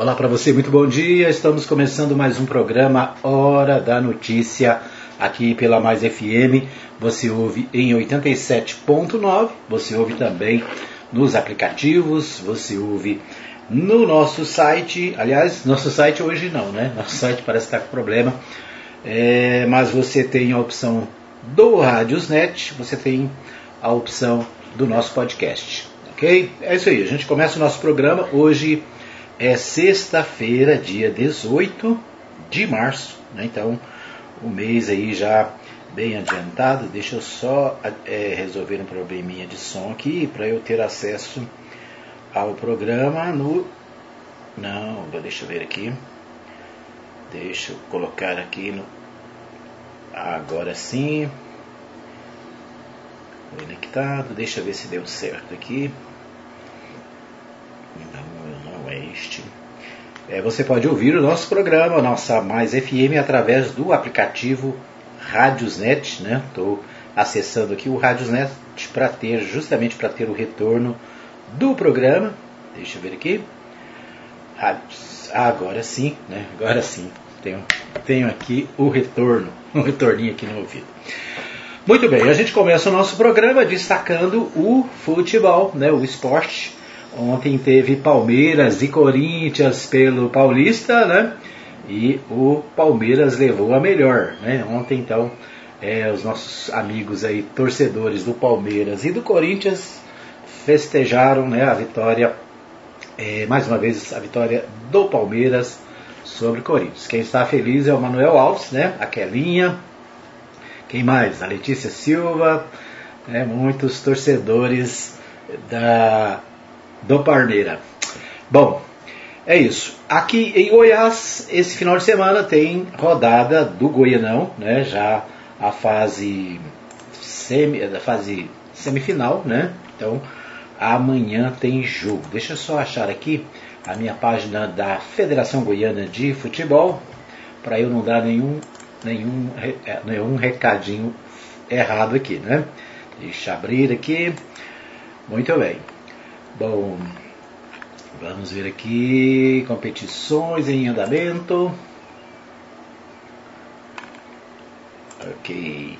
Olá para você, muito bom dia. Estamos começando mais um programa Hora da Notícia aqui pela Mais FM. Você ouve em 87.9, você ouve também nos aplicativos, você ouve no nosso site. Aliás, nosso site hoje não, né? Nosso site parece estar com problema. É, mas você tem a opção do Radiosnet, você tem a opção do nosso podcast. Ok? É isso aí, a gente começa o nosso programa hoje é sexta-feira, dia 18 de março, né? então o mês aí já bem adiantado. Deixa eu só é, resolver um probleminha de som aqui para eu ter acesso ao programa no. Não, deixa eu ver aqui. Deixa eu colocar aqui no. Agora sim. Conectado. Deixa eu ver se deu certo aqui. É você pode ouvir o nosso programa, nossa Mais FM, através do aplicativo Radiosnet. Né? Estou acessando aqui o Radiosnet para ter, justamente para ter o retorno do programa. Deixa eu ver aqui. Ah, agora sim, né? Agora sim. Tenho, tenho aqui o retorno, um retorninho aqui no ouvido. Muito bem, a gente começa o nosso programa destacando o futebol, né, o esporte Ontem teve Palmeiras e Corinthians pelo Paulista, né? E o Palmeiras levou a melhor, né? Ontem então é, os nossos amigos aí torcedores do Palmeiras e do Corinthians festejaram, né? A vitória, é, mais uma vez a vitória do Palmeiras sobre o Corinthians. Quem está feliz é o Manuel Alves, né? A Kelinha. Quem mais? A Letícia Silva, né? Muitos torcedores da do Parneira. Bom, é isso. Aqui em Goiás, esse final de semana tem rodada do Goianão, né? Já a fase semi, da fase semifinal, né? Então, amanhã tem jogo. Deixa eu só achar aqui a minha página da Federação Goiana de Futebol para eu não dar nenhum nenhum é, nenhum recadinho errado aqui, né? Deixa eu abrir aqui. Muito bem. Bom, vamos ver aqui competições em andamento. Ok.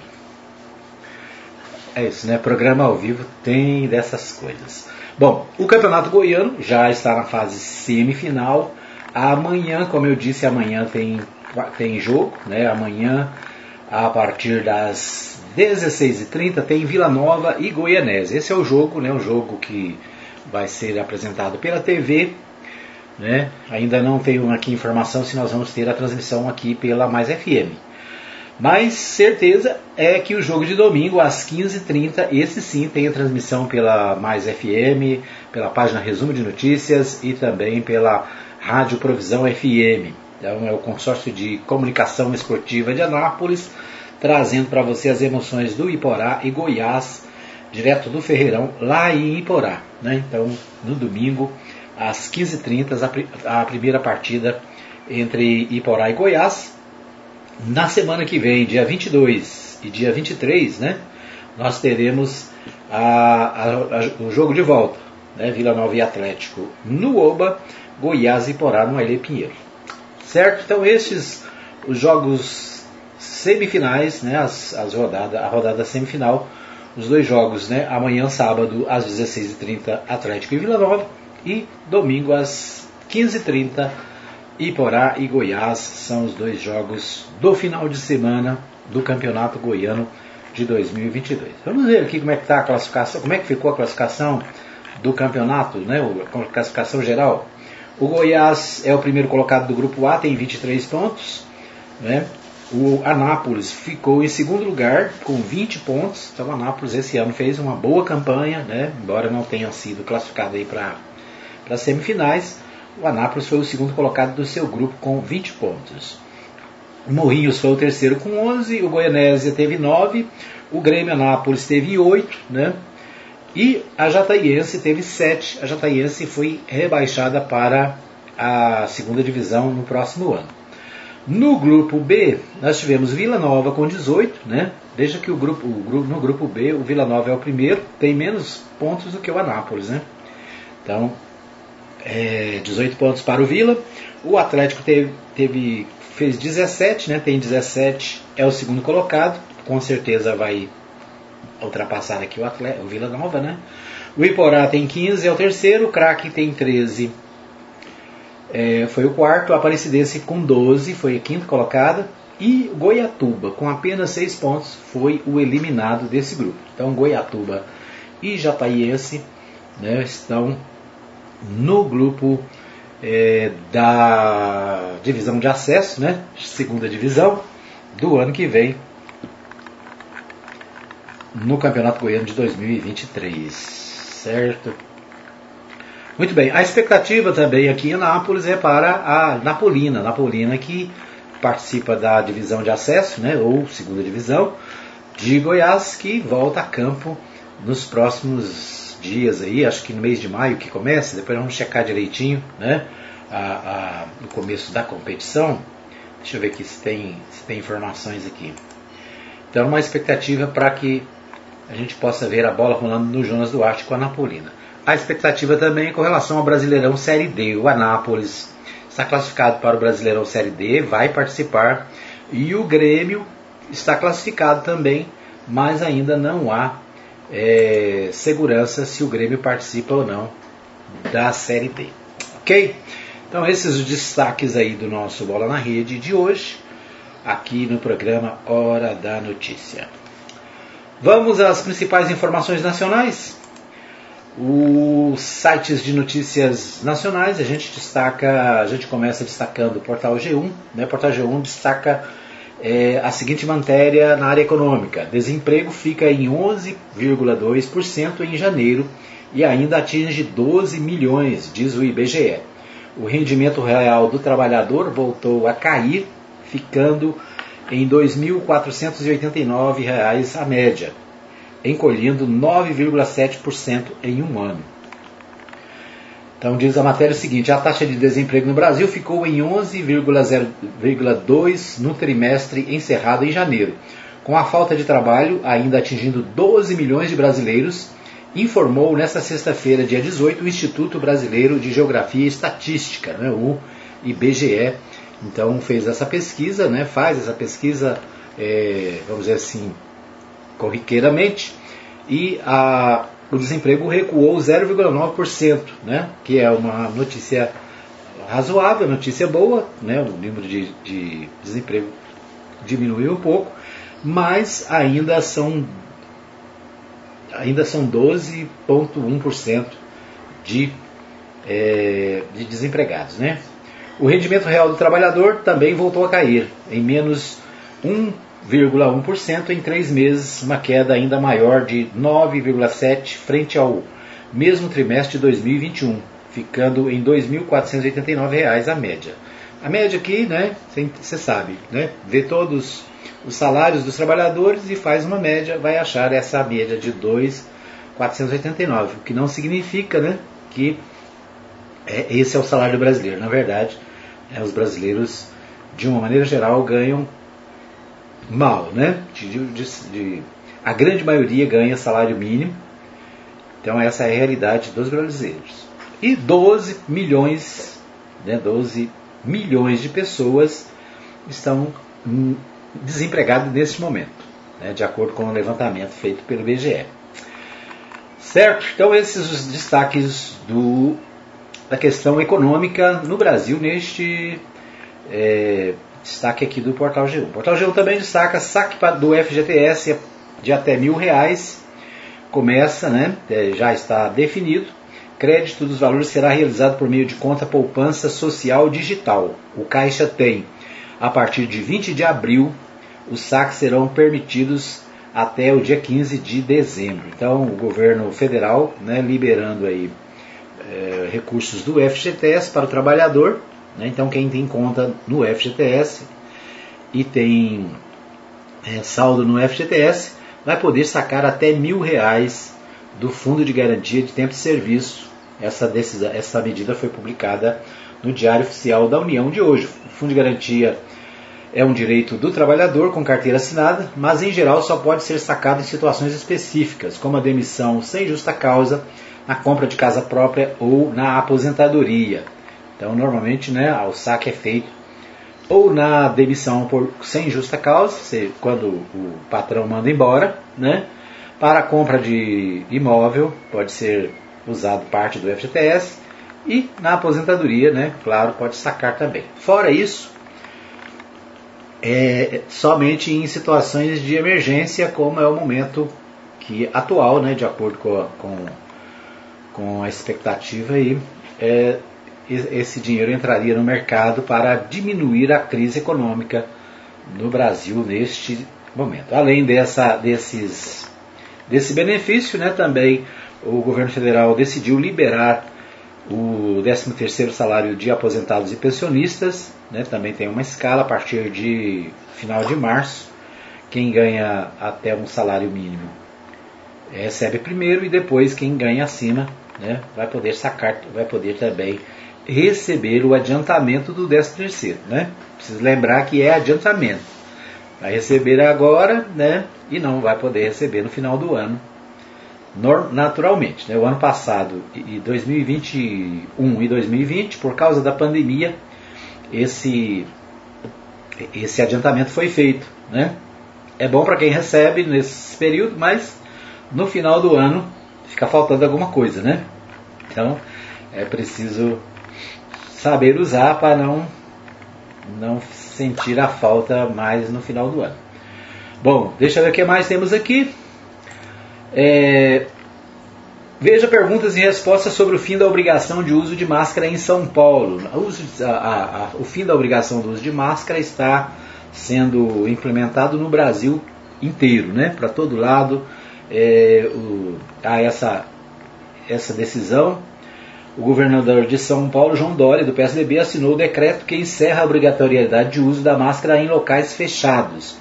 É isso, né? Programa ao vivo tem dessas coisas. Bom, o Campeonato Goiano já está na fase semifinal. Amanhã, como eu disse, amanhã tem, tem jogo, né? Amanhã, a partir das 16h30, tem Vila Nova e Goianese. Esse é o jogo, né? O jogo que vai ser apresentado pela TV. Né? Ainda não tenho aqui informação se nós vamos ter a transmissão aqui pela Mais FM. Mas certeza é que o jogo de domingo às 15h30, esse sim tem a transmissão pela Mais FM, pela página Resumo de Notícias e também pela Rádio Provisão FM. Então é o consórcio de comunicação esportiva de Anápolis, trazendo para você as emoções do Iporá e Goiás direto do Ferreirão, lá em Iporá. Né? Então, no domingo, às 15h30, a, primeira partida entre Iporá e Goiás. Na semana que vem, dia 22 e dia 23, né, nós teremos a, a, o jogo de volta, né, Vila Nova e Atlético no Oba, Goiás e Iporá no Aile Pinheiro. Certo? Então, esses os jogos semifinais, né, as, as rodadas, a rodada semifinal os dois jogos, né? Amanhã, sábado, às 16h30, Atlético e Vila Nova. E domingo, às 15h30, Iporá e Goiás. São os dois jogos do final de semana do Campeonato Goiano de 2022. Vamos ver aqui como é que está a classificação, como é que ficou a classificação do campeonato, né? A classificação geral. O Goiás é o primeiro colocado do grupo A, tem 23 pontos, né? O Anápolis ficou em segundo lugar com 20 pontos. Então o Anápolis esse ano fez uma boa campanha, né? embora não tenha sido classificado para as semifinais. O Anápolis foi o segundo colocado do seu grupo com 20 pontos. O Morrinhos foi o terceiro com 11, o Goianésia teve 9, o Grêmio Anápolis teve 8, né? E a Jataiense teve 7. A Jataiense foi rebaixada para a segunda divisão no próximo ano. No grupo B, nós tivemos Vila Nova com 18, né? Veja que o grupo, o grupo, no grupo B, o Vila Nova é o primeiro, tem menos pontos do que o Anápolis, né? Então, é, 18 pontos para o Vila. O Atlético teve, teve, fez 17, né? Tem 17, é o segundo colocado. Com certeza vai ultrapassar aqui o, Atlético, o Vila Nova, né? O Iporá tem 15, é o terceiro. O Craque tem 13, é, foi o quarto. Aparecidense com 12, foi a quinta colocada. E Goiatuba, com apenas 6 pontos, foi o eliminado desse grupo. Então, Goiatuba e Jataiense né, estão no grupo é, da divisão de acesso, né, segunda divisão, do ano que vem, no Campeonato Goiano de 2023. Certo? Muito bem, a expectativa também aqui em Nápoles é para a Napolina, Napolina que participa da divisão de acesso, né, ou segunda divisão, de Goiás, que volta a campo nos próximos dias aí, acho que no mês de maio que começa, depois vamos checar direitinho, né, a, a, o começo da competição. Deixa eu ver aqui se tem, se tem informações aqui. Então, uma expectativa para que a gente possa ver a bola rolando no Jonas Duarte com a Napolina. A expectativa também é com relação ao Brasileirão Série D. O Anápolis está classificado para o Brasileirão Série D, vai participar. E o Grêmio está classificado também, mas ainda não há é, segurança se o Grêmio participa ou não da Série D. Ok? Então esses os destaques aí do nosso Bola na Rede de hoje, aqui no programa Hora da Notícia. Vamos às principais informações nacionais. Os sites de notícias nacionais, a gente destaca, a gente começa destacando o portal G1, né? O portal G1 destaca é, a seguinte matéria na área econômica: desemprego fica em 11,2% em janeiro e ainda atinge 12 milhões, diz o IBGE. O rendimento real do trabalhador voltou a cair, ficando em R$ 2.489 a média encolhendo 9,7% em um ano. Então diz a matéria seguinte: a taxa de desemprego no Brasil ficou em 11,2 no trimestre encerrado em janeiro, com a falta de trabalho ainda atingindo 12 milhões de brasileiros, informou nesta sexta-feira, dia 18, o Instituto Brasileiro de Geografia e Estatística, né, o IBGE. Então fez essa pesquisa, né, faz essa pesquisa, é, vamos dizer assim, corriqueiramente e a, o desemprego recuou 0,9%, né, que é uma notícia razoável, notícia boa, né, o número de, de desemprego diminuiu um pouco, mas ainda são ainda são 12,1% de, é, de desempregados. Né? O rendimento real do trabalhador também voltou a cair, em menos 1 0,1% em três meses, uma queda ainda maior de 9,7% frente ao mesmo trimestre de 2021, ficando em R$ 2.489 a média. A média aqui, né, você sabe, né, vê todos os salários dos trabalhadores e faz uma média, vai achar essa média de 2.489, o que não significa né, que é, esse é o salário brasileiro. Na verdade, é, os brasileiros, de uma maneira geral, ganham mal, né? De, de, de, a grande maioria ganha salário mínimo. Então essa é a realidade dos brasileiros. E 12 milhões, né, 12 milhões de pessoas estão desempregadas neste momento, né, de acordo com o levantamento feito pelo IBGE. Certo? Então esses os destaques do, da questão econômica no Brasil neste é, Destaque aqui do Portal G1. O Portal G1 também destaca saque do FGTS de até mil reais. Começa, né? É, já está definido. Crédito dos valores será realizado por meio de conta poupança social digital. O Caixa tem, a partir de 20 de abril, os saques serão permitidos até o dia 15 de dezembro. Então, o governo federal, né, liberando aí é, recursos do FGTS para o trabalhador né? Então, quem tem conta no FGTS e tem é, saldo no FGTS vai poder sacar até mil reais do Fundo de Garantia de Tempo de Serviço. Essa, decisão, essa medida foi publicada no Diário Oficial da União de hoje. O Fundo de Garantia é um direito do trabalhador com carteira assinada, mas em geral só pode ser sacado em situações específicas, como a demissão sem justa causa, na compra de casa própria ou na aposentadoria. Então, normalmente, né, o saque é feito ou na demissão por, sem justa causa, quando o patrão manda embora, né, para a compra de imóvel, pode ser usado parte do FGTS, e na aposentadoria, né, claro, pode sacar também. Fora isso, é somente em situações de emergência, como é o momento que atual, né, de acordo com, a, com, com a expectativa aí, é, esse dinheiro entraria no mercado para diminuir a crise econômica no Brasil neste momento. Além dessa, desses, desse benefício, né, também o governo federal decidiu liberar o 13º salário de aposentados e pensionistas, né, também tem uma escala a partir de final de março. Quem ganha até um salário mínimo recebe primeiro e depois quem ganha acima né, vai poder sacar, vai poder também receber o adiantamento do 13 terceiro, né? Preciso lembrar que é adiantamento. Vai receber agora, né? E não vai poder receber no final do ano, naturalmente. Né? O ano passado, e 2021 e 2020, por causa da pandemia, esse esse adiantamento foi feito, né? É bom para quem recebe nesse período, mas no final do ano fica faltando alguma coisa, né? Então é preciso saber usar para não, não sentir a falta mais no final do ano. Bom, deixa eu ver o que mais temos aqui. É, veja perguntas e respostas sobre o fim da obrigação de uso de máscara em São Paulo. A, a, a, o fim da obrigação do uso de máscara está sendo implementado no Brasil inteiro, né? para todo lado. É, o, há essa, essa decisão o governador de São Paulo, João Dória, do PSDB, assinou o decreto que encerra a obrigatoriedade de uso da máscara em locais fechados.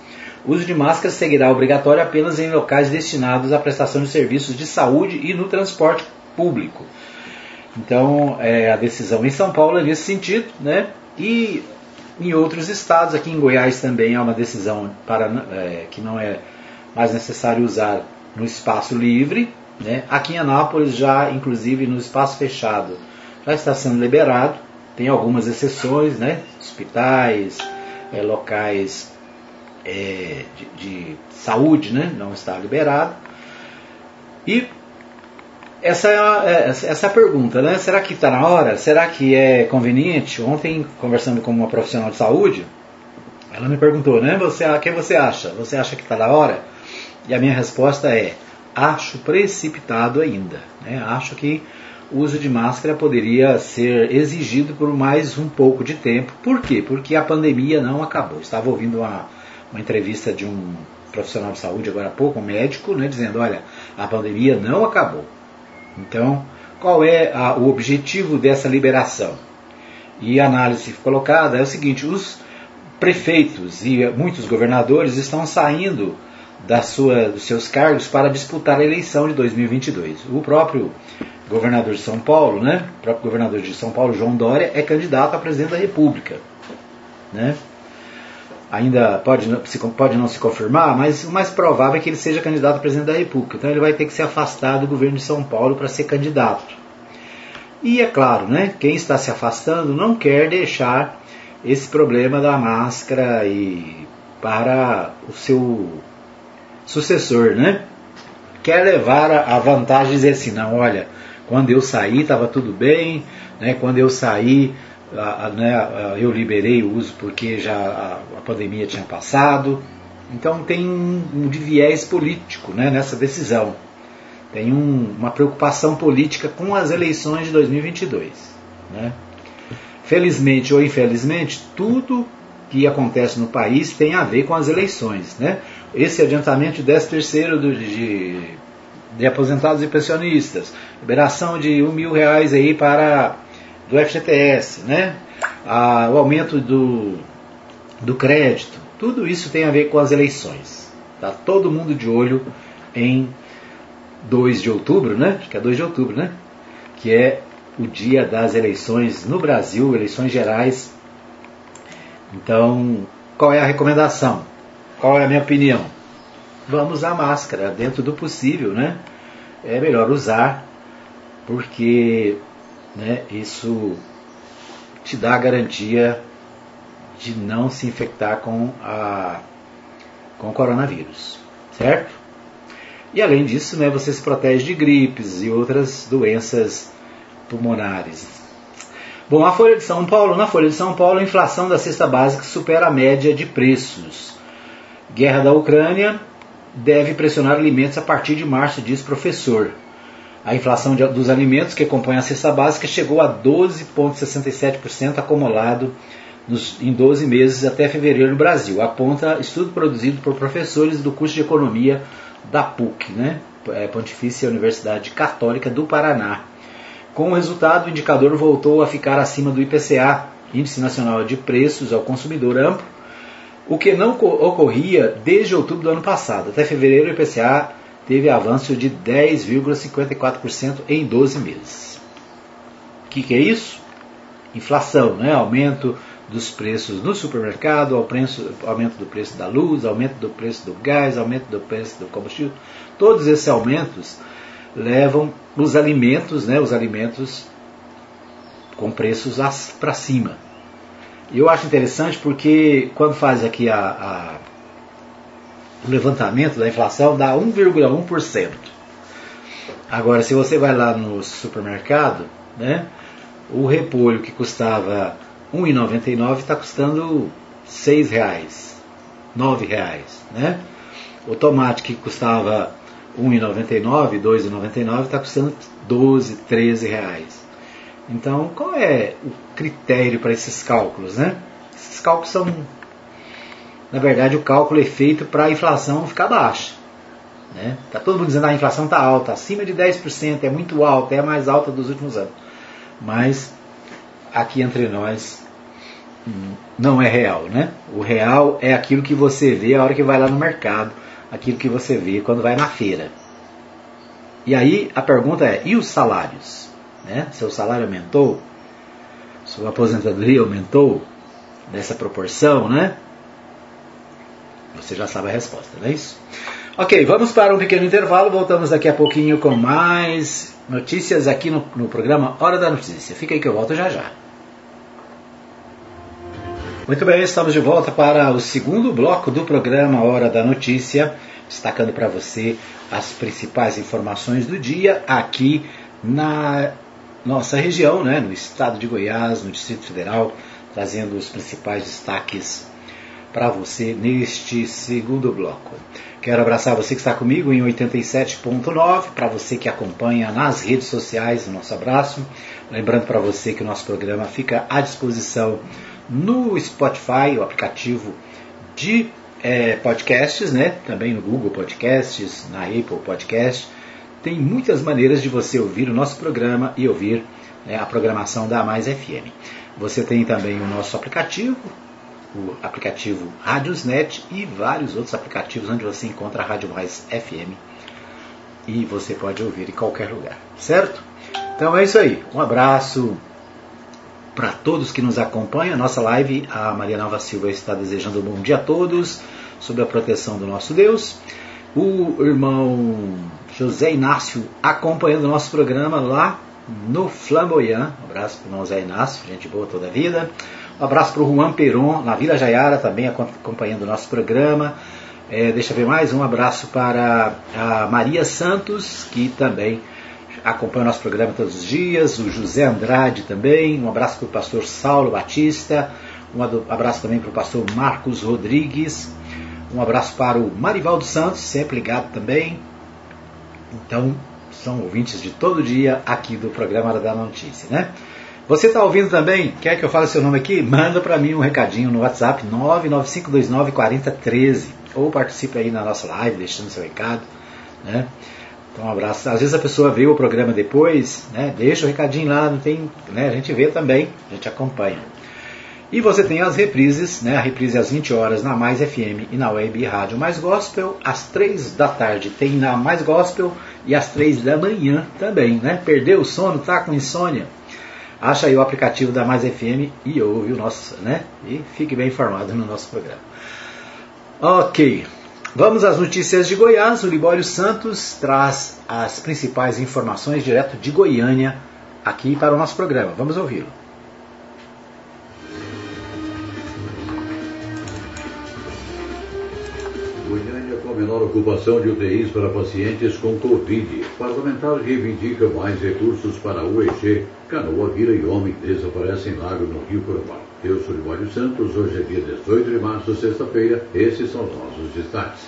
O uso de máscara seguirá obrigatório apenas em locais destinados à prestação de serviços de saúde e no transporte público. Então, é, a decisão em São Paulo é nesse sentido, né? E em outros estados, aqui em Goiás também há uma decisão para é, que não é mais necessário usar no espaço livre, né? Aqui em Anápolis, já inclusive no espaço fechado, já está sendo liberado. Tem algumas exceções, né? hospitais, é, locais é, de, de, saúde, né? não está liberado. E essa é, a, essa é a pergunta, né? Será que está na hora? Será que é conveniente? Ontem, conversando com uma profissional de saúde, ela me perguntou, né? Você, o que você acha? Você acha que está na hora? E a minha resposta é: acho precipitado ainda. Né? Acho que o uso de máscara poderia ser exigido por mais um pouco de tempo. Por quê? Porque a pandemia não acabou. Estava ouvindo uma, uma entrevista de um profissional de saúde agora há pouco, um médico, né, dizendo, olha, a pandemia não acabou. Então, qual é a, o objetivo dessa liberação? E a análise colocada é o seguinte, os prefeitos e muitos governadores estão saindo da sua, dos seus cargos para disputar a eleição de 2022. O próprio governador de São Paulo, né, o próprio governador de São Paulo, João Dória, é candidato a presidente da República. Né? Ainda pode, pode não se confirmar, mas o mais provável é que ele seja candidato a presidente da República. Então ele vai ter que se afastar do governo de São Paulo para ser candidato. E é claro, né, quem está se afastando não quer deixar esse problema da máscara e para o seu sucessor, né? Quer levar a vantagem e dizer assim, não, olha, quando eu saí estava tudo bem, né? Quando eu saí, a, a, né, eu liberei o uso porque já a, a pandemia tinha passado. Então tem um, um de viés político né, nessa decisão. Tem um, uma preocupação política com as eleições de 2022. Né? Felizmente ou infelizmente, tudo que acontece no país tem a ver com as eleições. Né? Esse adiantamento de 10 terceiro de, de aposentados e pensionistas, liberação de um mil reais aí para do FGTS, né? O aumento do, do crédito, tudo isso tem a ver com as eleições. Tá todo mundo de olho em 2 de outubro, né? Acho que é 2 de outubro, né? Que é o dia das eleições no Brasil, eleições gerais. Então, qual é a recomendação? Qual é a minha opinião? Vamos usar máscara dentro do possível, né? É melhor usar porque né, isso te dá a garantia de não se infectar com, a, com o coronavírus, certo? E além disso, né, você se protege de gripes e outras doenças pulmonares. Bom, a Folha de São Paulo, na Folha de São Paulo, a inflação da cesta básica supera a média de preços. Guerra da Ucrânia deve pressionar alimentos a partir de março, diz professor. A inflação de, dos alimentos que compõem a cesta básica chegou a 12,67% acumulado nos, em 12 meses até fevereiro no Brasil, aponta estudo produzido por professores do curso de Economia da PUC, né? É, Pontifícia Universidade Católica do Paraná. Com o resultado, o indicador voltou a ficar acima do IPCA, Índice Nacional de Preços ao Consumidor Amplo, o que não ocorria desde outubro do ano passado. Até fevereiro, o IPCA teve avanço de 10,54% em 12 meses. O que, que, é isso? Inflação, né? aumento dos preços no supermercado, aumento do preço da luz, aumento do preço do gás, aumento do preço do combustível. Todos esses aumentos levam os alimentos, né, os alimentos com preços para cima. E eu acho interessante porque quando faz aqui a, a o levantamento da inflação dá 1,1%. Agora, se você vai lá no supermercado, né, o repolho que custava R$ 1,99 está custando R$ 6,00, R$ 9,00. Né? O tomate que custava R$ 1,99, R$ 2,99 está custando R$ 12, 13 reais. Então, qual é o critério para esses cálculos? Né? Esses cálculos são na verdade o cálculo é feito para a inflação ficar baixa. Né? Tá todo mundo dizendo que ah, a inflação está alta, acima de 10%, é muito alta, é a mais alta dos últimos anos. Mas aqui entre nós hum, não é real, né? O real é aquilo que você vê a hora que vai lá no mercado, aquilo que você vê quando vai na feira. E aí a pergunta é: e os salários? Né? Seu salário aumentou? Sua aposentadoria aumentou nessa proporção, né? Você já sabe a resposta, não é isso? Ok, vamos para um pequeno intervalo. Voltamos daqui a pouquinho com mais notícias aqui no, no programa Hora da Notícia. Fica aí que eu volto já já. Muito bem, estamos de volta para o segundo bloco do programa Hora da Notícia, destacando para você as principais informações do dia aqui na nossa região, né, no estado de Goiás, no Distrito Federal, trazendo os principais destaques para você neste segundo bloco. Quero abraçar você que está comigo em 87.9, para você que acompanha nas redes sociais, o nosso abraço. Lembrando para você que o nosso programa fica à disposição no Spotify, o aplicativo de é, podcasts, né? também no Google Podcasts, na Apple Podcast. Tem muitas maneiras de você ouvir o nosso programa e ouvir é, a programação da Mais FM. Você tem também o nosso aplicativo, o aplicativo Radiosnet e vários outros aplicativos onde você encontra a Rádio Mais FM e você pode ouvir em qualquer lugar, certo? Então é isso aí. Um abraço para todos que nos acompanham. Nossa live, a Maria Nova Silva está desejando um bom dia a todos, sob a proteção do nosso Deus. O irmão José Inácio acompanhando o nosso programa lá no Flamboyant. Um abraço para o José Inácio, gente boa toda a vida. Um abraço para o Juan Peron, na Vila Jaiara, também acompanhando o nosso programa. É, deixa eu ver mais. Um abraço para a Maria Santos, que também acompanha o nosso programa todos os dias. O José Andrade também. Um abraço para o pastor Saulo Batista. Um abraço também para o pastor Marcos Rodrigues. Um abraço para o Marivaldo Santos, sempre ligado também. Então, são ouvintes de todo dia aqui do programa da Notícia, né? Você está ouvindo também? Quer que eu fale seu nome aqui? Manda para mim um recadinho no WhatsApp 995294013 ou participe aí na nossa live deixando seu recado, né? Então um abraço. Às vezes a pessoa vê o programa depois, né? Deixa o recadinho lá, não tem, né? A gente vê também, a gente acompanha. E você tem as reprises, né? A reprise às 20 horas na Mais FM e na Web Rádio Mais Gospel, às 3 da tarde tem na Mais Gospel e às 3 da manhã também, né? Perdeu o sono, tá com insônia? Acha aí o aplicativo da Mais FM e ouve o nosso, né? E fique bem informado no nosso programa. Ok. Vamos às notícias de Goiás. O Libório Santos traz as principais informações direto de Goiânia aqui para o nosso programa. Vamos ouvi-lo. Com menor ocupação de UTIs para pacientes com Covid. Parlamentares reivindicam mais recursos para UEG. Canoa vira e homem desaparece em lago no Rio Corumbá. Eu sou Libório Santos, hoje é dia 18 de março, sexta-feira. Esses são os nossos destaques.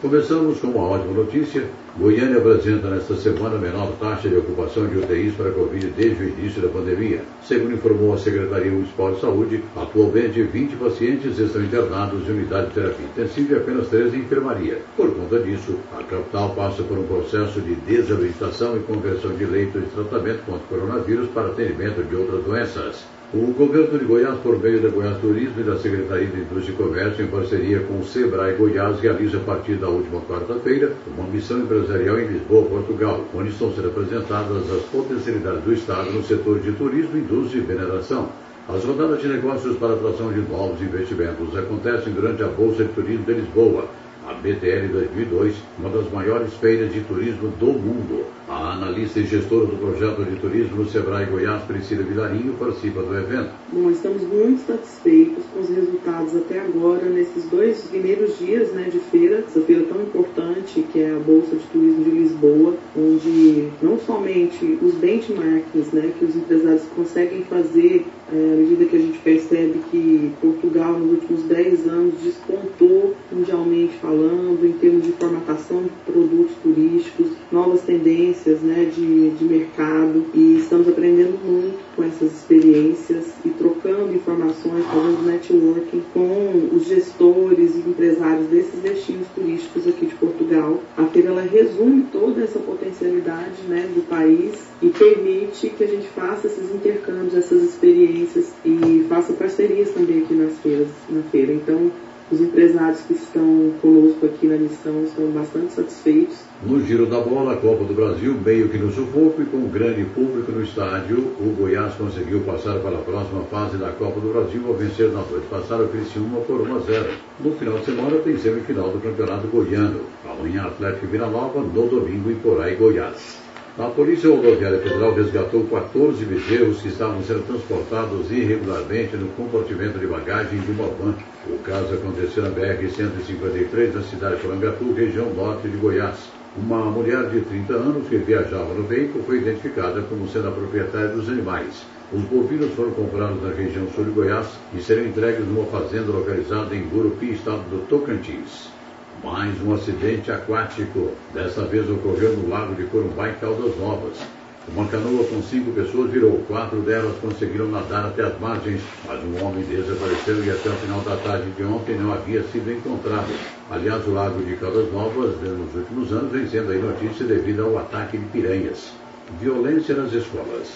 Começamos com uma ótima notícia. Goiânia apresenta nesta semana a menor taxa de ocupação de UTIs para Covid desde o início da pandemia. Segundo informou a Secretaria Municipal de Saúde, atualmente 20 pacientes estão internados em unidade de terapia intensiva e apenas 13 em enfermaria. Por conta disso, a capital passa por um processo de desabilitação e conversão de leitos de tratamento contra o coronavírus para atendimento de outras doenças. O governo de Goiás, por meio da Goiás Turismo e da Secretaria de Indústria e Comércio, em parceria com o Sebrae Goiás, realiza a partir da última quarta-feira uma missão empresarial em Lisboa, Portugal, onde estão sendo apresentadas as potencialidades do Estado no setor de turismo, indústria e mineração. As rodadas de negócios para atração de novos investimentos acontecem durante a Bolsa de Turismo de Lisboa, a BTL 2002, uma das maiores feiras de turismo do mundo. A analista e gestora do projeto de turismo no Sebrae Goiás, Priscila Vilarinho, participa do evento. Bom, estamos muito satisfeitos com os resultados até agora, nesses dois primeiros dias né, de feira, essa feira tão importante que é a Bolsa de Turismo de Lisboa, onde não somente os benchmarks né, que os empresários conseguem fazer é, à medida que a gente percebe que Portugal nos últimos 10 anos despontou mundialmente falando em termos de formatação de produtos turísticos, novas tendências né, de, de mercado e estamos aprendendo muito com essas experiências e trocando informações, fazendo networking com os gestores e empresários desses destinos turísticos aqui de Portugal. A feira ela resume toda essa potencialidade né, do país e permite que a gente faça esses intercâmbios, essas experiências e faça parcerias também aqui nas feiras, na feira. Então, os empresários que estão conosco aqui na missão estão bastante satisfeitos. No giro da bola, a Copa do Brasil, meio que no sufoco e com um grande público no estádio, o Goiás conseguiu passar para a próxima fase da Copa do Brasil ao vencer na noite passada o Criciúma por 1 a 0. No final de semana tem semifinal do Campeonato Goiano. Amanhã Atlético Vila Nova, no domingo em Porá e Goiás. A Polícia Rodoviária Federal resgatou 14 bezerros que estavam sendo transportados irregularmente no compartimento de bagagem de uma van. O caso aconteceu na BR-153, na cidade de Porangatu, região norte de Goiás. Uma mulher de 30 anos que viajava no veículo foi identificada como sendo a proprietária dos animais. Os bovinos foram comprados na região sul de Goiás e serão entregues numa fazenda localizada em Gurupi, estado do Tocantins. Mais um acidente aquático. Dessa vez ocorreu no lago de Corumbá, em Caldas Novas. Uma canoa com cinco pessoas virou. Quatro delas conseguiram nadar até as margens, mas um homem desapareceu e até o final da tarde de ontem não havia sido encontrado. Aliás, o lago de Caldas Novas, nos últimos anos, vem sendo aí notícia devido ao ataque de piranhas. Violência nas escolas.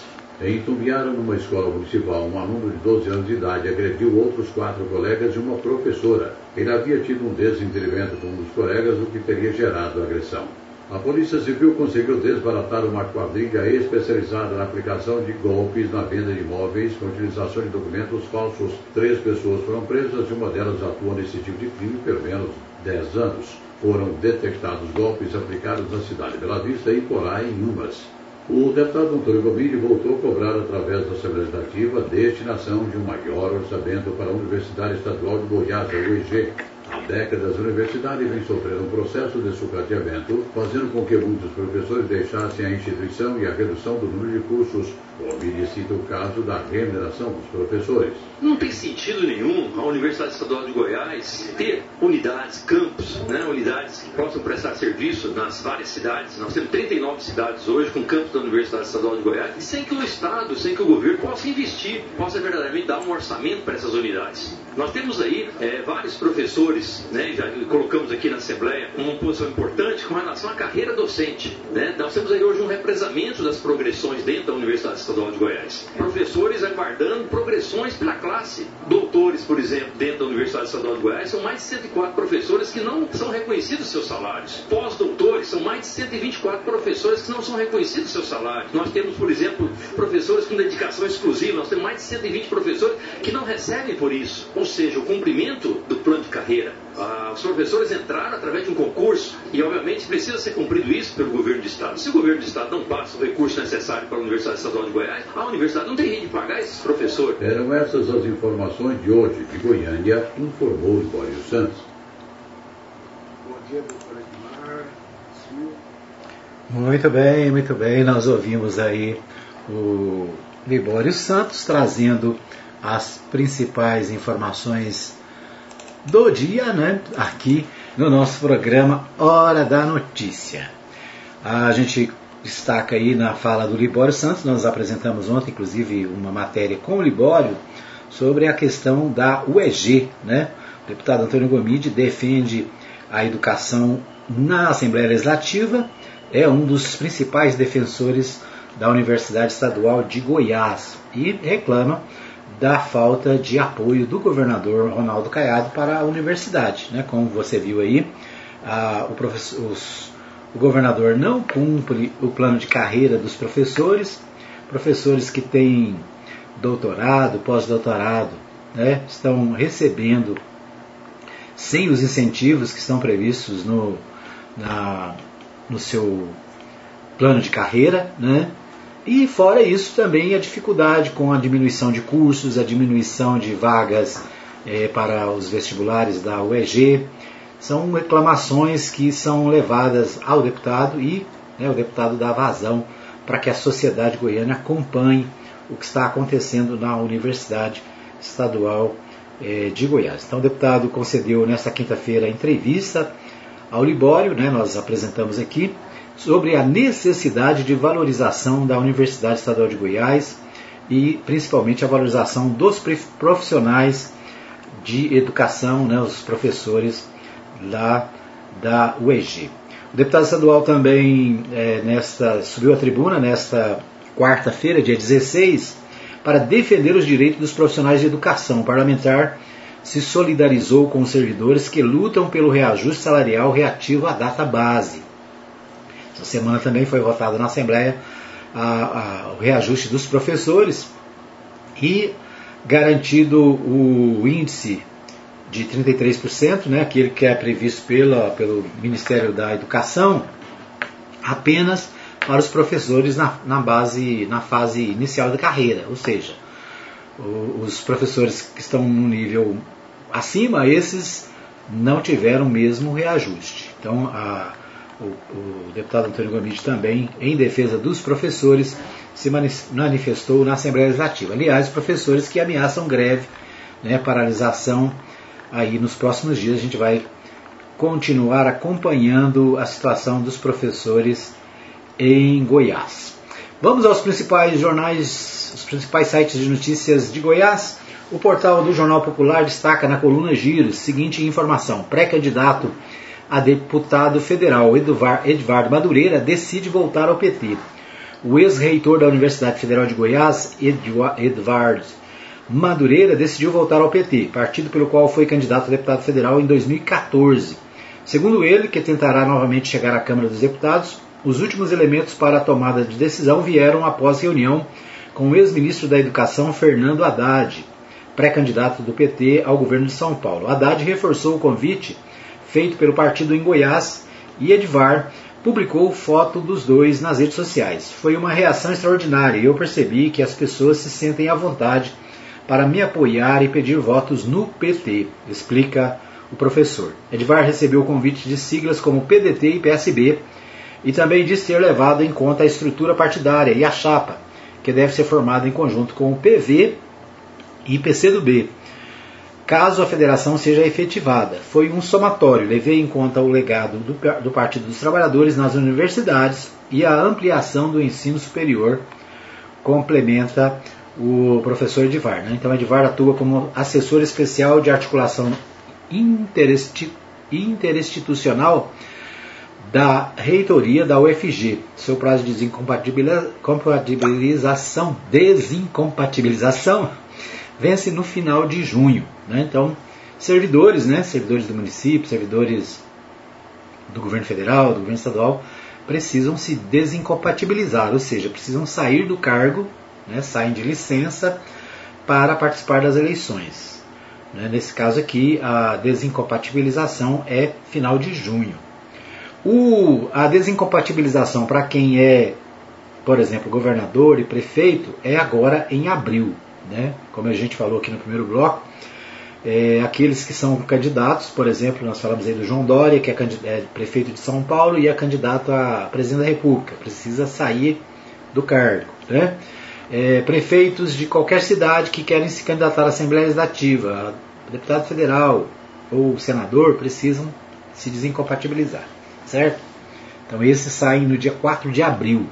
Em Itumbiara, numa escola municipal, um aluno de 12 anos de idade agrediu outros quatro colegas e uma professora. Ele havia tido um desentendimento com um dos colegas, o que teria gerado a agressão. A Polícia Civil conseguiu desbaratar uma quadrilha especializada na aplicação de golpes na venda de imóveis com utilização de documentos falsos. Três pessoas foram presas e uma delas atua nesse tipo de crime pelo menos 10 anos. Foram detectados golpes aplicados na cidade de Bela Vista e Porá em Umas. O deputado Antônio Gomide voltou a cobrar, através da Assembleia Legislativa, a destinação de um maior orçamento para a Universidade Estadual de Goiás, a UEG. Há décadas, a universidade vem sofrendo um processo de sucateamento, fazendo com que muitos professores deixassem a instituição e a redução do número de cursos. Gomide cita o caso da remuneração dos professores. Não tem sentido nenhum a Universidade Estadual de Goiás ter unidades, campos, né, unidades que possam prestar serviço nas várias cidades. Nós temos 39 cidades hoje com campos da Universidade Estadual de Goiás, e sem que o Estado, sem que o governo possa investir, possa verdadeiramente dar um orçamento para essas unidades. Nós temos aí é, vários professores, né, já colocamos aqui na Assembleia uma posição importante com relação à carreira docente. Né? Nós temos aí hoje um represamento das progressões dentro da Universidade Estadual de Goiás. Professores aguardando progressões pela classe. Doutores, por exemplo, dentro da Universidade Estadual de Goiás, são mais de 104 professores que não são reconhecidos seus salários. Pós-doutores, são mais de 124 professores que não são reconhecidos seus salários. Nós temos, por exemplo, professores com dedicação exclusiva, nós temos mais de 120 professores que não recebem por isso. Ou seja, o cumprimento do plano de carreira. Ah, os professores entraram através de um concurso e, obviamente, precisa ser cumprido isso pelo governo de Estado. Se o governo de Estado não passa o recurso necessário para a Universidade Estadual de Goiás, a universidade não tem jeito de pagar esses professores. Eram essas as informações de hoje de Goiânia, informou Libório Santos. Bom dia, doutor Edmar. Muito bem, muito bem. Nós ouvimos aí o Libório Santos trazendo as principais informações do dia, né? Aqui no nosso programa Hora da Notícia. A gente destaca aí na fala do Libório Santos, nós apresentamos ontem, inclusive, uma matéria com o Libório sobre a questão da UEG, né? O deputado Antônio Gomide defende a educação na Assembleia Legislativa, é um dos principais defensores da Universidade Estadual de Goiás e reclama da falta de apoio do governador Ronaldo Caiado para a universidade. Né? Como você viu aí, a, o, os, o governador não cumpre o plano de carreira dos professores, professores que têm doutorado, pós-doutorado, né? estão recebendo sem os incentivos que estão previstos no, na, no seu plano de carreira, né? E fora isso também a dificuldade com a diminuição de cursos, a diminuição de vagas é, para os vestibulares da UEG. São reclamações que são levadas ao deputado e né, o deputado dá vazão para que a sociedade goiana acompanhe o que está acontecendo na Universidade Estadual é, de Goiás. Então o deputado concedeu nesta quinta-feira entrevista ao Libório, né, nós apresentamos aqui, sobre a necessidade de valorização da Universidade Estadual de Goiás e principalmente a valorização dos profissionais de educação, né, os professores lá da UEG. O deputado estadual também é, nesta, subiu à tribuna nesta quarta-feira, dia 16, para defender os direitos dos profissionais de educação. O parlamentar se solidarizou com os servidores que lutam pelo reajuste salarial reativo à data base. Essa semana também foi votado na Assembleia a, a, o reajuste dos professores e garantido o índice de 33%, né, aquele que é previsto pela, pelo Ministério da Educação, apenas para os professores na, na base, na fase inicial da carreira, ou seja, o, os professores que estão no nível acima, esses não tiveram mesmo reajuste. Então, a, o, deputado Antônio Gomide também, em defesa dos professores, se manifestou na Assembleia Legislativa. Aliás, professores que ameaçam greve, né, paralisação, aí nos próximos dias a gente vai continuar acompanhando a situação dos professores em Goiás. Vamos aos principais jornais, os principais sites de notícias de Goiás. O portal do Jornal Popular destaca na coluna Giros seguinte informação: pré-candidato a deputado federal Edvardo Madureira decide voltar ao PT. O ex-reitor da Universidade Federal de Goiás, Edvardo Madureira, decidiu voltar ao PT, partido pelo qual foi candidato a deputado federal em 2014. Segundo ele, que tentará novamente chegar à Câmara dos Deputados, os últimos elementos para a tomada de decisão vieram após reunião com o ex-ministro da Educação, Fernando Haddad, pré-candidato do PT ao governo de São Paulo. Haddad reforçou o convite feito pelo partido em Goiás e Edvar publicou foto dos dois nas redes sociais. Foi uma reação extraordinária e eu percebi que as pessoas se sentem à vontade para me apoiar e pedir votos no PT, explica o professor. Edvar recebeu o convite de siglas como PDT e PSB e também diz ter levado em conta a estrutura partidária e a chapa, que deve ser formada em conjunto com o PV e PCdoB, caso a federação seja efetivada. Foi um somatório, levei em conta o legado do, do Partido dos Trabalhadores nas universidades e a ampliação do ensino superior, complementa o professor Edivar. Né? Então, Edivar atua como assessor especial de articulação interinstitucional da reitoria da UFG. Seu prazo de desincompatibilização, desincompatibilização vence no final de junho. Né? Então, servidores, né? servidores do município, servidores do governo federal, do governo estadual, precisam se desincompatibilizar, ou seja, precisam sair do cargo, né, saem de licença para participar das eleições. Né, nesse caso aqui, a desincompatibilização é final de junho. O, a desincompatibilização para quem é, por exemplo, governador e prefeito é agora em abril. Né? Como a gente falou aqui no primeiro bloco, é, aqueles que são candidatos, por exemplo, nós falamos aí do João Dória, que é, é, prefeito de São Paulo e é candidato a presidente da República, precisa sair do cargo. Né? É, prefeitos de qualquer cidade que querem se candidatar à Assembleia Legislativa, deputado federal ou senador, precisam se desincompatibilizar, certo? Então esses saem no dia 4 de abril.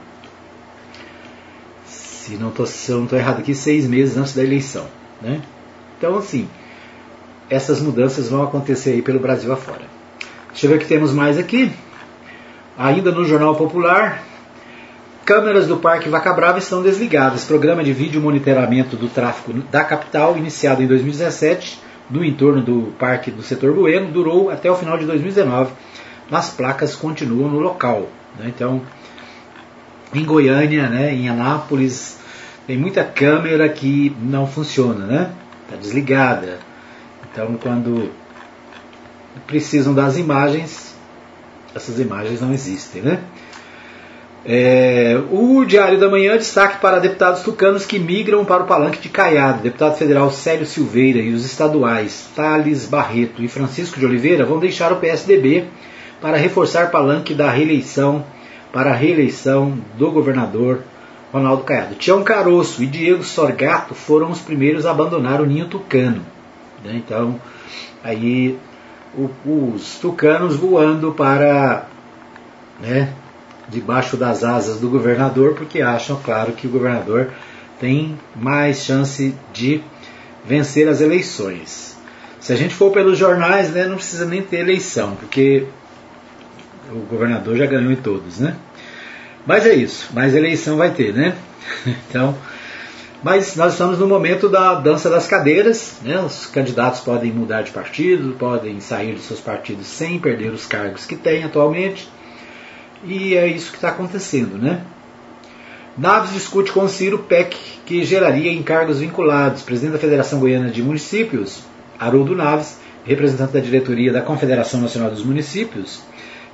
Se não estou errado aqui, seis meses antes da eleição. Né? Então, assim, essas mudanças vão acontecer aí pelo Brasil afora. Deixa eu ver o que temos mais aqui. Ainda no Jornal Popular, câmeras do Parque Vaca Brava estão desligadas. Programa de vídeo monitoramento do tráfego da capital, iniciado em 2017, no entorno do Parque do Setor Bueno, durou até o final de 2019. As placas continuam no local. Né? Então, em Goiânia, né, em Anápolis, tem muita câmera que não funciona, né? Está desligada. Então, quando precisam das imagens, essas imagens não existem, né? É, o Diário da Manhã destaque para deputados tucanos que migram para o palanque de Caiado. Deputado federal Célio Silveira e os estaduais Thales Barreto e Francisco de Oliveira vão deixar o PSDB para reforçar palanque da reeleição para a reeleição do governador Ronaldo Caiado. Tião Caroço e Diego Sorgato foram os primeiros a abandonar o ninho tucano. Né? Então, aí o, os tucanos voando para né, debaixo das asas do governador, porque acham, claro, que o governador tem mais chance de vencer as eleições. Se a gente for pelos jornais, né, não precisa nem ter eleição, porque o governador já ganhou em todos, né? Mas é isso, mais eleição vai ter, né? Então, mas nós estamos no momento da dança das cadeiras, né? os candidatos podem mudar de partido, podem sair dos seus partidos sem perder os cargos que têm atualmente, e é isso que está acontecendo. Né? Naves discute com Ciro PEC que geraria encargos vinculados. Presidente da Federação Goiana de Municípios, Haroldo Naves, representante da diretoria da Confederação Nacional dos Municípios,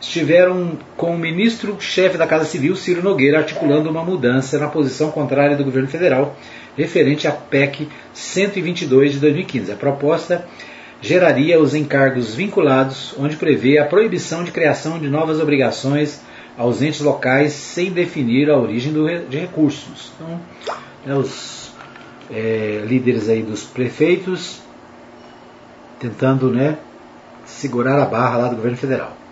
estiveram com o ministro-chefe da Casa Civil, Ciro Nogueira, articulando uma mudança na posição contrária do governo federal referente à PEC 122 de 2015. A proposta geraria os encargos vinculados, onde prevê a proibição de criação de novas obrigações aos entes locais sem definir a origem do, de recursos. Então, né, os é, líderes aí dos prefeitos tentando né, segurar a barra lá do governo federal.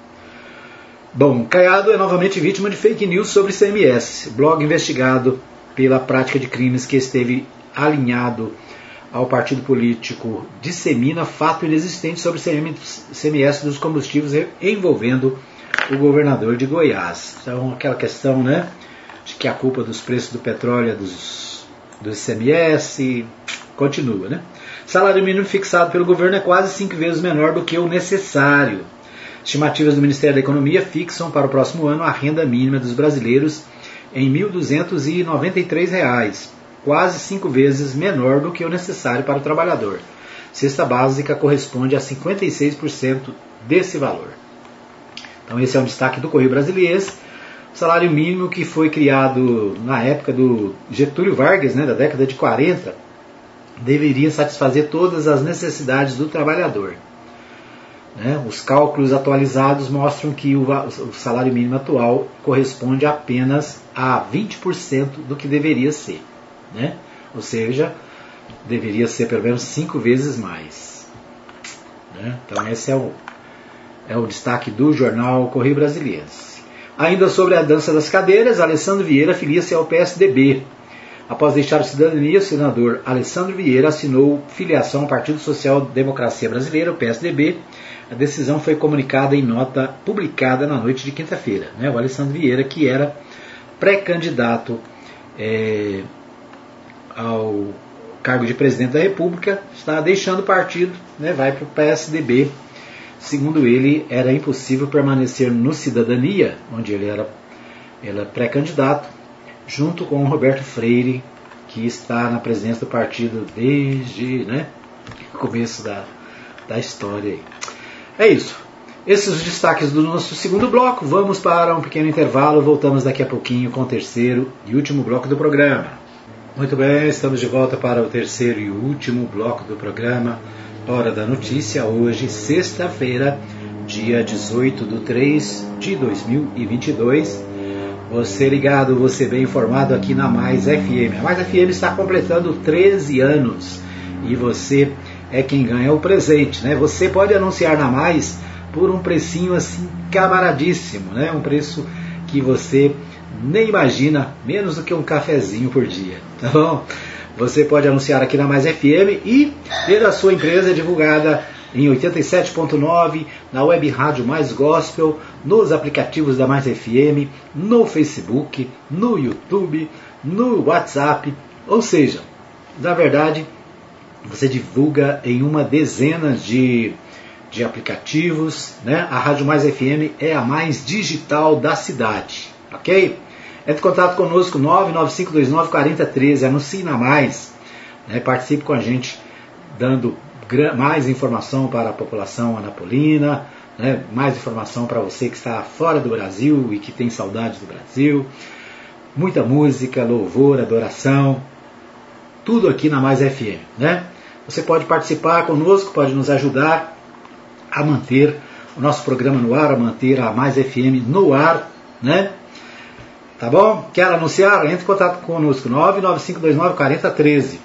Bom, Caiado é novamente vítima de fake news sobre CMS, blog investigado pela prática de crimes que esteve alinhado ao partido político dissemina fato inexistente sobre CMS dos combustíveis envolvendo o governador de Goiás. Então, aquela questão, né, de que a culpa dos preços do petróleo é dos, dos CMS continua, né? Salário mínimo fixado pelo governo é quase cinco vezes menor do que o necessário. Estimativas do Ministério da Economia fixam para o próximo ano a renda mínima dos brasileiros em R$ 1.293, quase cinco vezes menor do que o necessário para o trabalhador. Cesta básica corresponde a 56% desse valor. Então esse é um destaque do Correio Brasileiro. O salário mínimo que foi criado na época do Getúlio Vargas, né, da década de 40, deveria satisfazer todas as necessidades do trabalhador. Né? Os cálculos atualizados mostram que o, o salário mínimo atual corresponde apenas a 20% do que deveria ser. Né? Ou seja, deveria ser pelo menos cinco vezes mais. Né? Então esse é o, é o destaque do jornal Correio Brasileiro. Ainda sobre a dança das cadeiras, Alessandro Vieira filia-se ao PSDB. Após deixar a cidadania, o senador Alessandro Vieira assinou filiação ao Partido Social Democracia Brasileira, o PSDB, a decisão foi comunicada em nota publicada na noite de quinta-feira. Né? O Alessandro Vieira, que era pré-candidato é, ao cargo de presidente da República, está deixando o partido, né? vai para o PSDB, segundo ele, era impossível permanecer no Cidadania, onde ele era, era pré-candidato, junto com o Roberto Freire, que está na presidência do partido desde né, o começo da, da história. Aí. É isso. Esses os destaques do nosso segundo bloco. Vamos para um pequeno intervalo. Voltamos daqui a pouquinho com o terceiro e último bloco do programa. Muito bem, estamos de volta para o terceiro e último bloco do programa Hora da Notícia. Hoje, sexta-feira, dia 18 de 3 de 2022. Você ligado, você bem informado aqui na Mais FM. A Mais FM está completando 13 anos e você é quem ganha o presente, né? Você pode anunciar na Mais por um precinho assim camaradíssimo, né? Um preço que você nem imagina, menos do que um cafezinho por dia, tá bom? Você pode anunciar aqui na Mais FM e ter a sua empresa divulgada em 87.9, na web rádio Mais Gospel, nos aplicativos da Mais FM, no Facebook, no YouTube, no WhatsApp, ou seja, na verdade, você divulga em uma dezena de de aplicativos, né? A Rádio Mais FM é a mais digital da cidade, ok? Entre em contato conosco 995294013, anuncie na mais, né? participe com a gente dando mais informação para a população anapolina, né? mais informação para você que está fora do Brasil e que tem saudade do Brasil, muita música, louvor, adoração, tudo aqui na Mais FM, né? Você pode participar conosco, pode nos ajudar a manter o nosso programa no ar, a manter a Mais FM no ar, né? Tá bom? Quer anunciar? Entre em contato conosco, 995294013.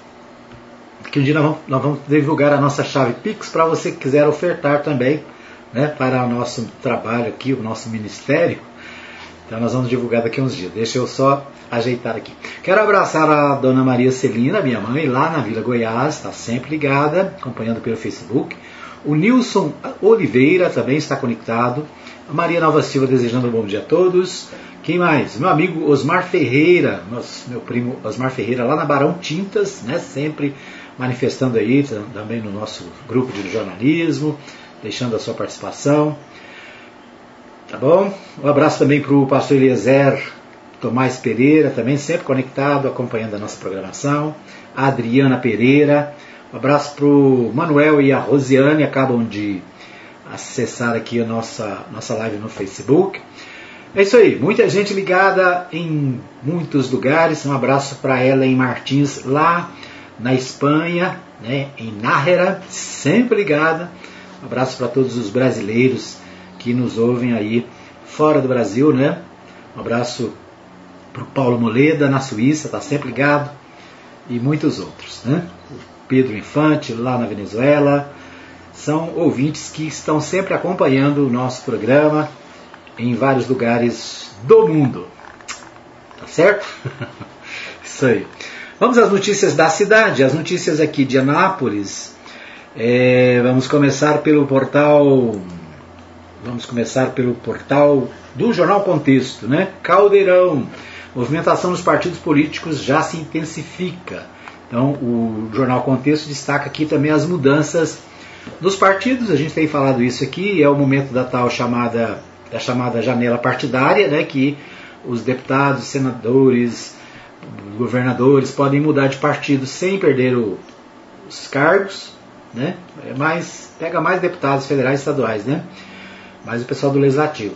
Que um dia nós vamos, nós vamos divulgar a nossa chave Pix para você que quiser ofertar também, né? Para o nosso trabalho aqui, o nosso ministério. Então nós vamos divulgar daqui uns dias. Deixa eu só ajeitar aqui. Quero abraçar a dona Maria Celina, minha mãe, lá na Vila Goiás, está sempre ligada, acompanhando pelo Facebook. O Nilson Oliveira também está conectado. A Maria Nova Silva desejando um bom dia a todos. Quem mais? Meu amigo Osmar Ferreira, nosso, meu primo Osmar Ferreira, lá na Barão Tintas, né? sempre manifestando aí também no nosso grupo de jornalismo, deixando a sua participação. Tá bom? Um abraço também para o pastor Eliezer Tomás Pereira, também sempre conectado, acompanhando a nossa programação. A Adriana Pereira, um abraço para o Manuel e a Rosiane, acabam de acessar aqui a nossa, nossa live no Facebook. É isso aí, muita gente ligada em muitos lugares. Um abraço para Ellen Martins lá na Espanha, né, em Nájera, sempre ligada. Um abraço para todos os brasileiros que nos ouvem aí fora do Brasil, né? Um abraço para o Paulo Moleda na Suíça, está sempre ligado, e muitos outros, né? Pedro Infante, lá na Venezuela. São ouvintes que estão sempre acompanhando o nosso programa em vários lugares do mundo. Tá certo? Isso aí. Vamos às notícias da cidade, as notícias aqui de Anápolis. É, vamos começar pelo portal. Vamos começar pelo portal do Jornal Contexto, né? Caldeirão. Movimentação dos partidos políticos já se intensifica. Então, o Jornal Contexto destaca aqui também as mudanças dos partidos. A gente tem falado isso aqui, é o momento da tal chamada da chamada janela partidária, né, que os deputados, senadores, governadores podem mudar de partido sem perder o, os cargos, né? É mais, pega mais deputados federais e estaduais, né? Mais o pessoal do legislativo.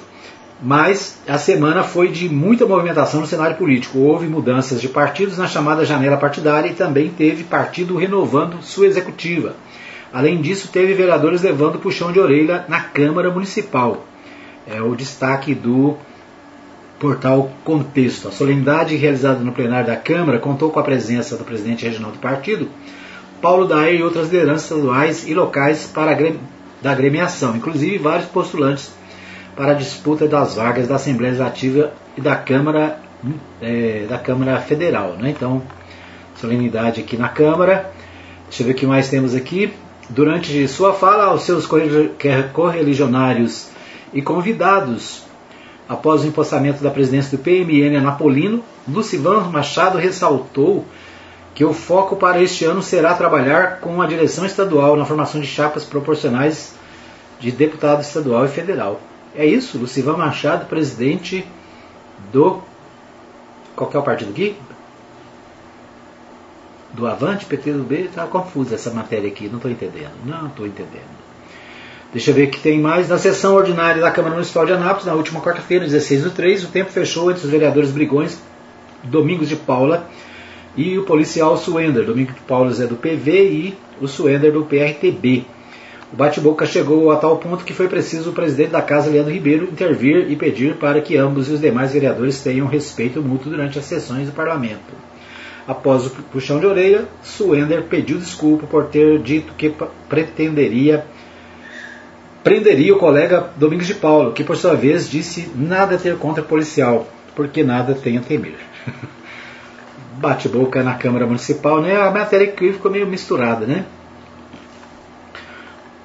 Mas a semana foi de muita movimentação no cenário político. Houve mudanças de partidos na chamada janela partidária e também teve partido renovando sua executiva. Além disso, teve vereadores levando puxão de orelha na Câmara Municipal. É o destaque do portal Contexto. A solenidade realizada no plenário da Câmara contou com a presença do presidente regional do partido, Paulo Daer e outras lideranças estaduais e locais para da agremiação, inclusive vários postulantes para a disputa das vagas da Assembleia Legislativa e da Câmara, é, da Câmara Federal. Né? Então, solenidade aqui na Câmara. Deixa eu ver o que mais temos aqui. Durante sua fala aos seus correligionários e convidados, após o empossamento da presidência do PMN Anapolino, Lucivan Machado ressaltou que o foco para este ano será trabalhar com a direção estadual na formação de chapas proporcionais de deputado estadual e federal. É isso, Lucivan Machado, presidente do. Qual é o partido aqui? Do Avante, PT do B, está confusa essa matéria aqui, não estou entendendo. Não estou entendendo. Deixa eu ver que tem mais. Na sessão ordinária da Câmara Municipal de Anápolis, na última quarta-feira, 16 do 3, o tempo fechou entre os vereadores Brigões, Domingos de Paula e o policial Suender. Domingos de Paula é do PV e o Suender do PRTB. O bate-boca chegou a tal ponto que foi preciso o presidente da Casa, Leandro Ribeiro, intervir e pedir para que ambos e os demais vereadores tenham respeito mútuo durante as sessões do parlamento. Após o puxão de orelha, Suender pediu desculpa por ter dito que pretenderia prenderia o colega Domingos de Paulo, que por sua vez disse nada a ter contra policial, porque nada tem a temer. Bate-boca na Câmara Municipal, né? A matéria que ficou meio misturada, né?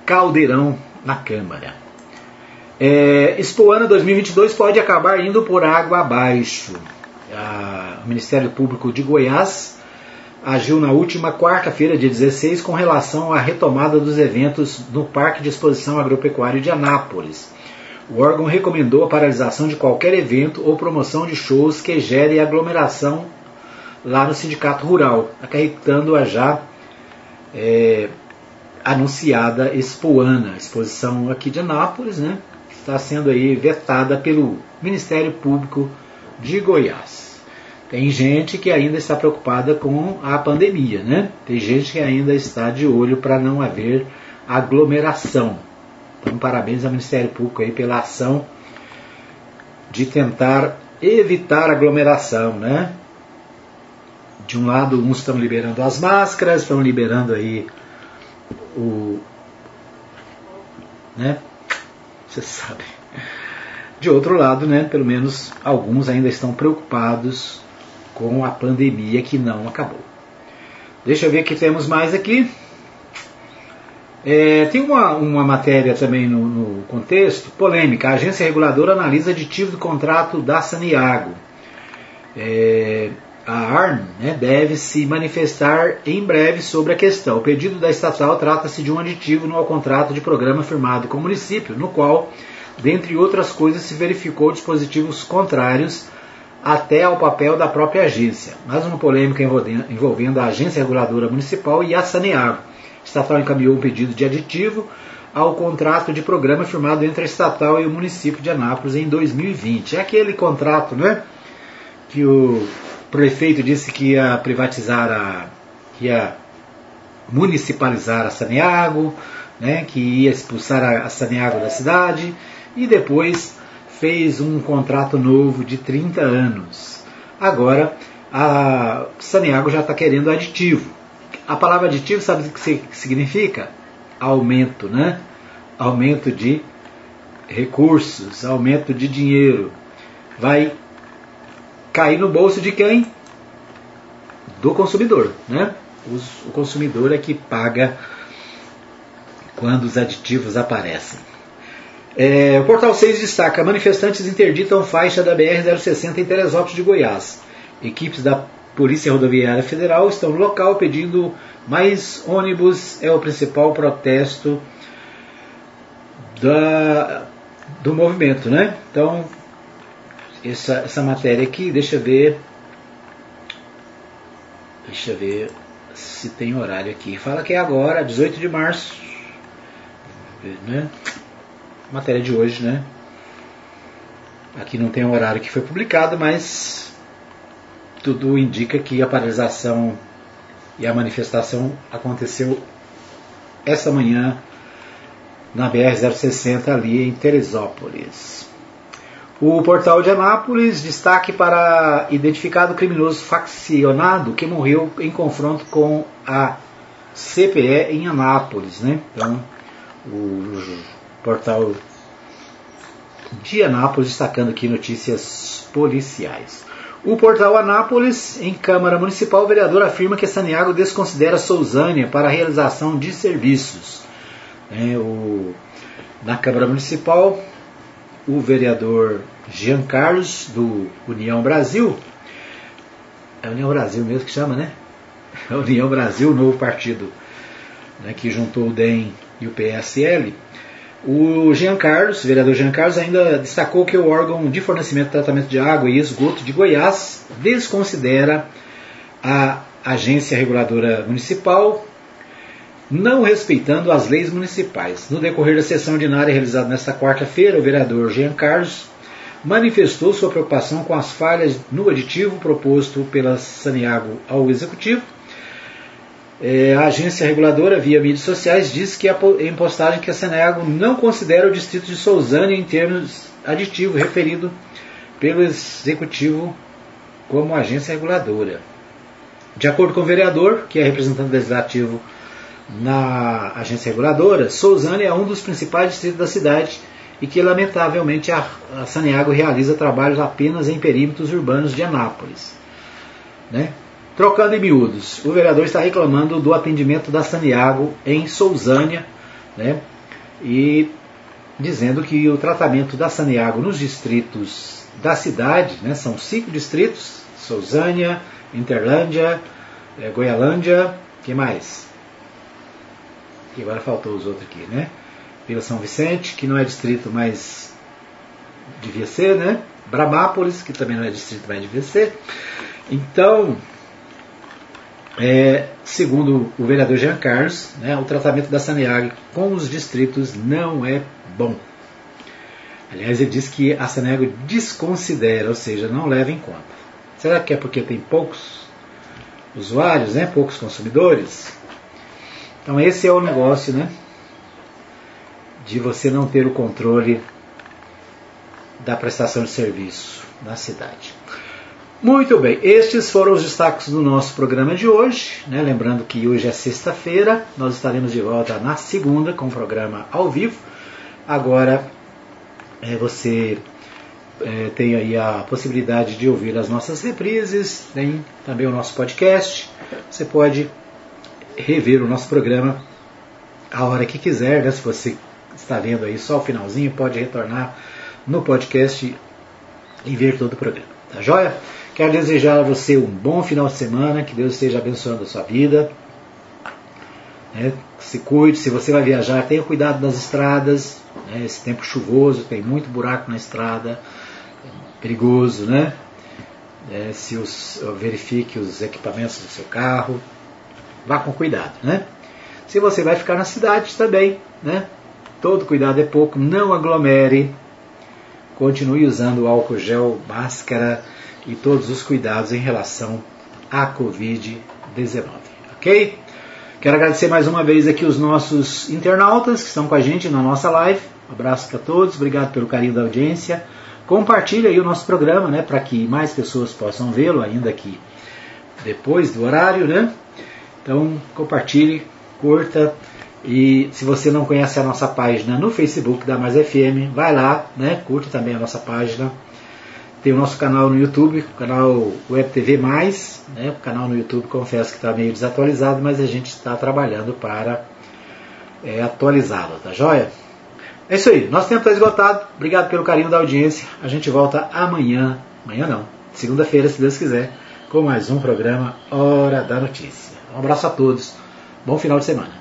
Caldeirão na Câmara. É, Expoana 2022 pode acabar indo por água abaixo. A, o Ministério Público de Goiás agiu na última quarta-feira, dia 16, com relação à retomada dos eventos no Parque de Exposição Agropecuário de Anápolis. O órgão recomendou a paralisação de qualquer evento ou promoção de shows que gere aglomeração lá no Sindicato Rural, acarretando a já é, anunciada Expoana, exposição aqui de Anápolis, né, está sendo aí vetada pelo Ministério Público de Goiás. Tem gente que ainda está preocupada com a pandemia, né? Tem gente que ainda está de olho para não haver aglomeração. Então, parabéns ao Ministério Público aí pela ação de tentar evitar aglomeração, né? De um lado, uns estão liberando as máscaras, estão liberando aí o. né? Você sabe. De outro lado, né, pelo menos alguns ainda estão preocupados com a pandemia que não acabou. Deixa eu ver o que temos mais aqui. É, tem uma, uma matéria também no, no, contexto, polêmica. A agência reguladora analisa aditivo do contrato da Saniago. É, a ARN né, deve se manifestar em breve sobre a questão. O pedido da estatal trata-se de um aditivo no contrato de programa firmado com o município, no qual, dentre outras coisas, se verificou dispositivos contrários até ao papel da própria agência. Mais uma polêmica envolvendo a agência reguladora municipal e a Saneago. A estatal encaminhou um pedido de aditivo ao contrato de programa firmado entre a estatal e o município de Anápolis em 2020. É aquele contrato, né? Que o prefeito disse que ia privatizar a. que ia municipalizar a Saneago, né, que ia expulsar a Saneago da cidade, e depois fez um contrato novo de 30 anos. Agora, a Saneago já está querendo aditivo. A palavra aditivo sabe o que significa? Aumento, né? Aumento de recursos, aumento de dinheiro. Vai cair no bolso de quem? Do consumidor, né? O consumidor é que paga quando os aditivos aparecem. É, o Portal 6 destaca: manifestantes interditam faixa da BR-060 em Teresópolis de Goiás. Equipes da Polícia Rodoviária Federal estão no local pedindo mais ônibus. É o principal protesto da, do movimento, né? Então, essa, essa matéria aqui, deixa eu ver. Deixa eu ver se tem horário aqui. Fala que é agora, 18 de março. Né? Matéria de hoje, né? Aqui não tem o horário que foi publicado, mas tudo indica que a paralisação e a manifestação aconteceu essa manhã na BR-060 ali em Teresópolis. O portal de Anápolis destaque para identificado criminoso faccionado que morreu em confronto com a CPE em Anápolis. Né? Então, o portal de Anápolis destacando aqui notícias policiais. O portal Anápolis, em Câmara Municipal, o vereador afirma que Saniago desconsidera Sousânia para a realização de serviços. É, o, na Câmara Municipal, o vereador Jean Carlos, do União Brasil, é União Brasil mesmo que chama, né? A União Brasil, novo partido né, que juntou o DEM e o PSL, O Jean Carlos, vereador Jean Carlos, ainda destacou que o órgão de fornecimento e tratamento de água e esgoto de Goiás desconsidera a agência reguladora municipal, não respeitando as leis municipais. No decorrer da sessão ordinária realizada nesta quarta-feira, o vereador Jean Carlos manifestou sua preocupação com as falhas no aditivo proposto pela Saniago ao Executivo. É, a agência reguladora, via mídias sociais, diz que em postagem que a Saniago não considera o distrito de Sousânia em termos aditivo referido pelo Executivo como agência reguladora. De acordo com o vereador, que é representante legislativo na agência reguladora, Sousânia é um dos principais distritos da cidade e que, lamentavelmente, a, a Saneago realiza trabalhos apenas em perímetros urbanos de Anápolis. Né? Trocando em miúdos, o vereador está reclamando do atendimento da Saneago em Sousânia né? e dizendo que o tratamento da Saneago nos distritos da cidade, né? são cinco distritos, Sousânia, Interlândia, é, Goialândia, que mais? Agora faltou os outros aqui, né? Vila São Vicente, que não é distrito, mas devia ser, né? Bramápolis, que também não é distrito, mas devia ser. Então, é, segundo o vereador Jean Carlos, né, o tratamento da Saneag com os distritos não é bom. Aliás, ele diz que a Saneag desconsidera, ou seja, não leva em conta. Será que é porque tem poucos usuários, né, poucos consumidores? Então esse é o negócio, né? de você não ter o controle da prestação de serviço na cidade. Muito bem, estes foram os destaques do nosso programa de hoje. Né? Lembrando que hoje é sexta-feira, nós estaremos de volta na segunda com o programa ao vivo. Agora é, você é, tem aí a possibilidade de ouvir as nossas reprises, tem também o nosso podcast. Você pode rever o nosso programa a hora que quiser, né? se você está vendo aí só o finalzinho, pode retornar no podcast e ver todo o programa. Tá joia? Quero desejar a você um bom final de semana, que Deus esteja abençoando a sua vida. Né? Se cuide, se você vai viajar, tenha cuidado das estradas. Né? Esse tempo chuvoso, tem muito buraco na estrada, é perigoso, né? É, se os, verifique os equipamentos do seu carro, vá com cuidado, né? Se você vai ficar na cidade também, né? Todo cuidado é pouco, não aglomere. Continue usando álcool gel, máscara e todos os cuidados em relação à Covid-19. Ok? Quero agradecer mais uma vez aqui os nossos internautas que estão com a gente na nossa live. Um abraço para todos, obrigado pelo carinho da audiência. Compartilhe aí o nosso programa, né, para que mais pessoas possam vê-lo, ainda que depois do horário, né? Então, compartilhe, curta e se você não conhece a nossa página no Facebook da Mais FM, vai lá, né? Curte também a nossa página. Tem o nosso canal no YouTube, o canal Web TV Mais, né? O canal no YouTube confesso que está meio desatualizado, mas a gente está trabalhando para é, atualizá-lo, tá joia? É isso aí, nosso tempo está esgotado. Obrigado pelo carinho da audiência. A gente volta amanhã, amanhã não, segunda-feira, se Deus quiser, com mais um programa Hora da Notícia. Um abraço a todos, bom final de semana.